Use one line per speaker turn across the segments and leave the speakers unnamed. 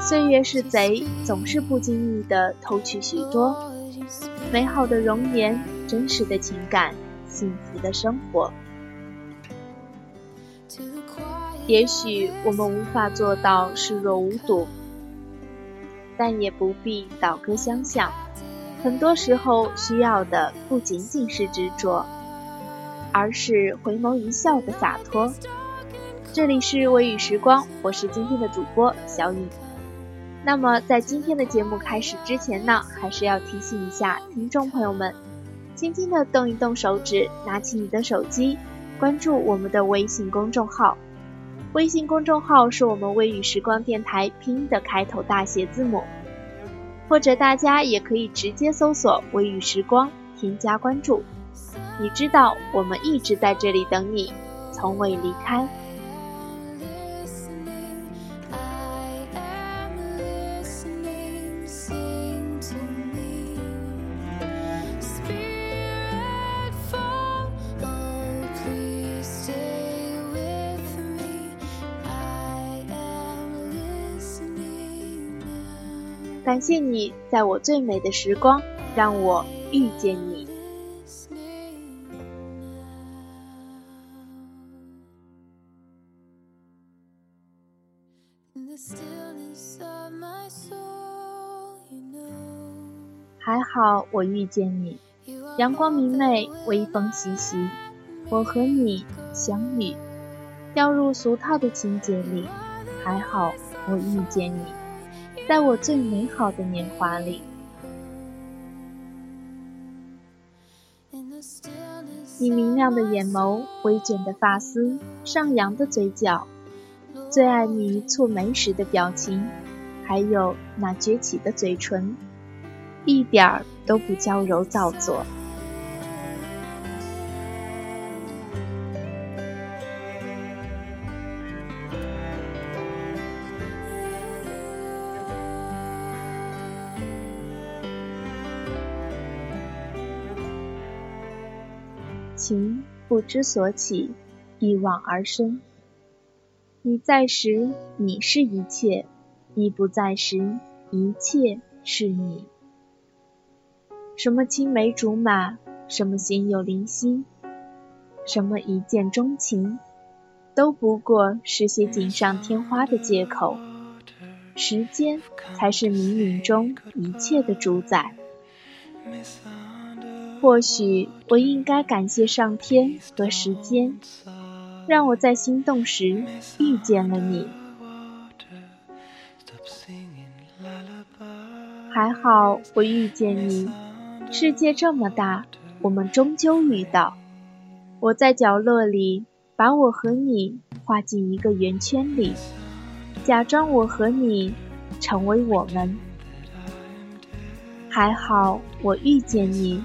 岁月是贼，总是不经意地偷去许多美好的容颜、真实的情感、幸福的生活。也许我们无法做到视若无睹，但也不必倒戈相向。很多时候，需要的不仅仅是执着，而是回眸一笑的洒脱。这里是微雨时光，我是今天的主播小雨。那么，在今天的节目开始之前呢，还是要提醒一下听众朋友们，轻轻的动一动手指，拿起你的手机，关注我们的微信公众号。微信公众号是我们微雨时光电台拼音的开头大写字母，或者大家也可以直接搜索“微雨时光”，添加关注。你知道，我们一直在这里等你，从未离开。感谢你，在我最美的时光，让我遇见你。还好我遇见你，阳光明媚，微风习习，我和你相遇，掉入俗套的情节里。还好我遇见你。在我最美好的年华里，你明亮的眼眸，微卷的发丝，上扬的嘴角，最爱你蹙眉时的表情，还有那撅起的嘴唇，一点儿都不娇柔造作。情不知所起，一往而深。你在时，你是一切；你不在时，一切是你。什么青梅竹马，什么心有灵犀，什么一见钟情，都不过是些锦上添花的借口。时间才是冥冥中一切的主宰。或许我应该感谢上天和时间，让我在心动时遇见了你。还好我遇见你，世界这么大，我们终究遇到。我在角落里，把我和你画进一个圆圈里，假装我和你成为我们。还好我遇见你。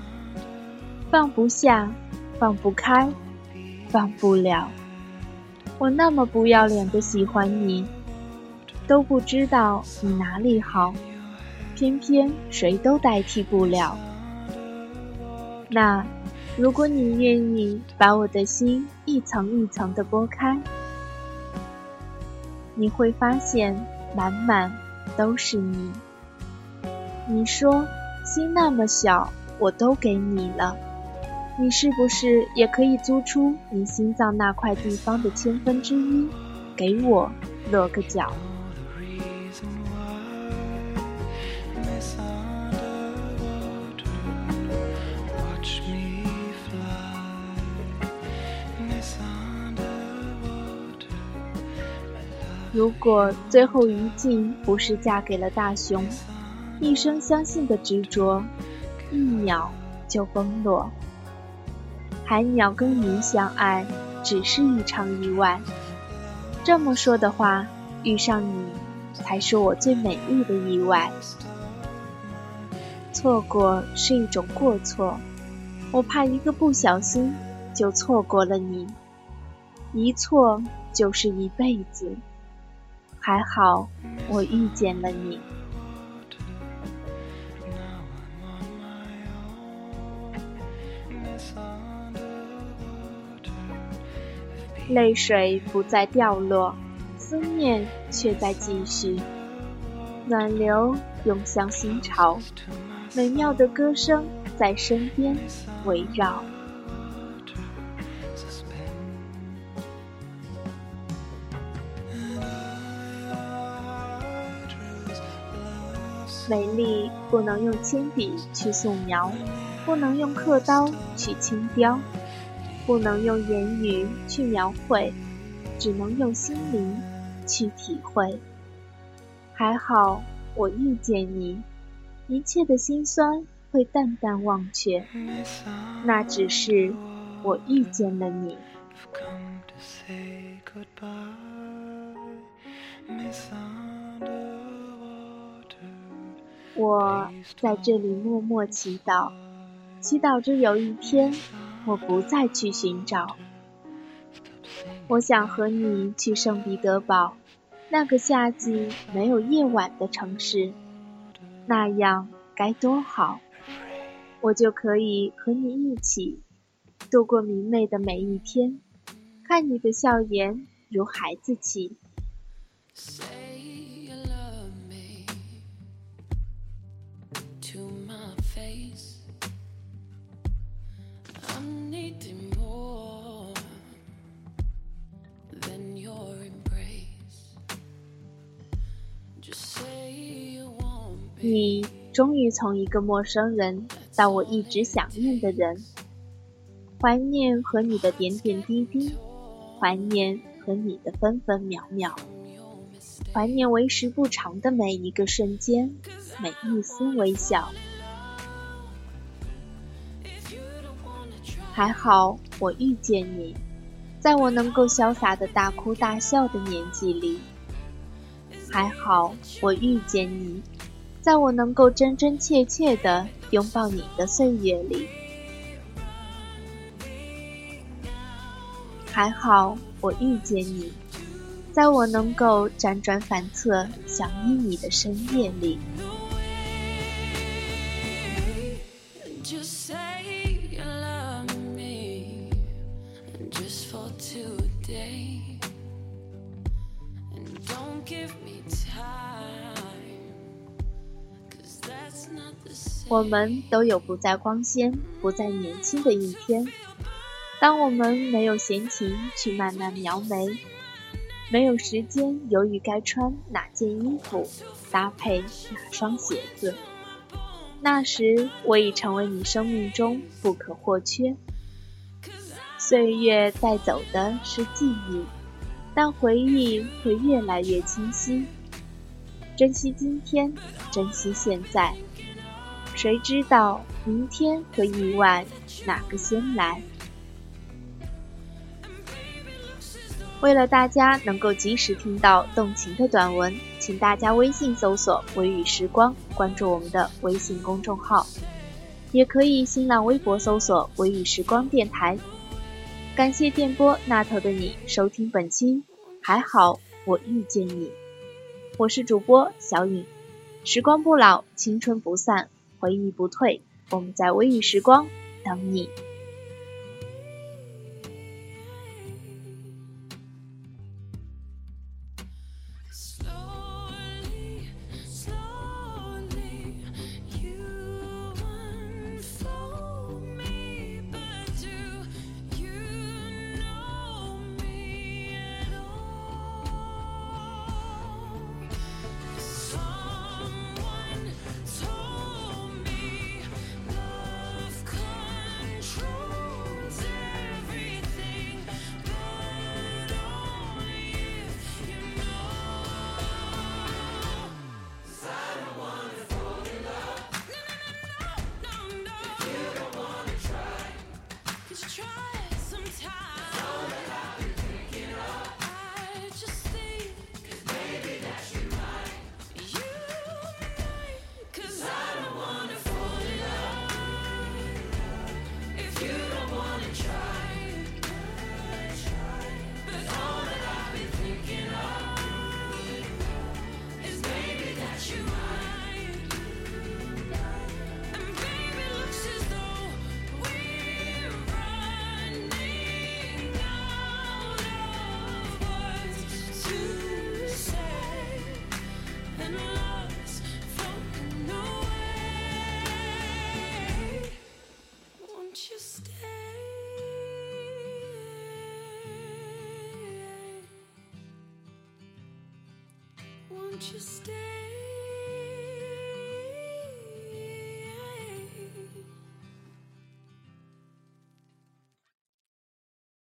放不下，放不开，放不了。我那么不要脸的喜欢你，都不知道你哪里好，偏偏谁都代替不了。那，如果你愿意把我的心一层一层的剥开，你会发现满满都是你。你说心那么小，我都给你了。你是不是也可以租出你心脏那块地方的千分之一，给我落个脚？如果最后一境不是嫁给了大雄，一生相信的执着，一秒就崩落。海鸟跟鱼相爱，只是一场意外。这么说的话，遇上你才是我最美丽的意外。错过是一种过错，我怕一个不小心就错过了你，一错就是一辈子。还好我遇见了你。泪水不再掉落，思念却在继续。暖流涌向心潮，美妙的歌声在身边围绕。美丽不能用铅笔去素描，不能用刻刀去轻雕。不能用言语去描绘，只能用心灵去体会。还好我遇见你，一切的辛酸会淡淡忘却，那只是我遇见了你。我在这里默默祈祷，祈祷着有一天。我不再去寻找，我想和你去圣彼得堡，那个夏季没有夜晚的城市，那样该多好，我就可以和你一起度过明媚的每一天，看你的笑颜如孩子气。你终于从一个陌生人到我一直想念的人，怀念和你的点点滴滴，怀念和你的分分秒秒，怀念为时不长的每一个瞬间，每一丝微笑。还好我遇见你，在我能够潇洒的大哭大笑的年纪里。还好我遇见你。在我能够真真切切的拥抱你的岁月里，还好我遇见你；在我能够辗转反侧想念你的深夜里。我们都有不再光鲜、不再年轻的一天。当我们没有闲情去慢慢描眉，没有时间犹豫该穿哪件衣服、搭配哪双鞋子，那时我已成为你生命中不可或缺。岁月带走的是记忆，但回忆会越来越清晰。珍惜今天，珍惜现在。谁知道明天和意外哪个先来？为了大家能够及时听到动情的短文，请大家微信搜索“微雨时光”，关注我们的微信公众号，也可以新浪微博搜索“微雨时光电台”。感谢电波那头的你收听本期，还好我遇见你，我是主播小颖，时光不老，青春不散。回忆不退，我们在微雨时光等你。
Won't you stay?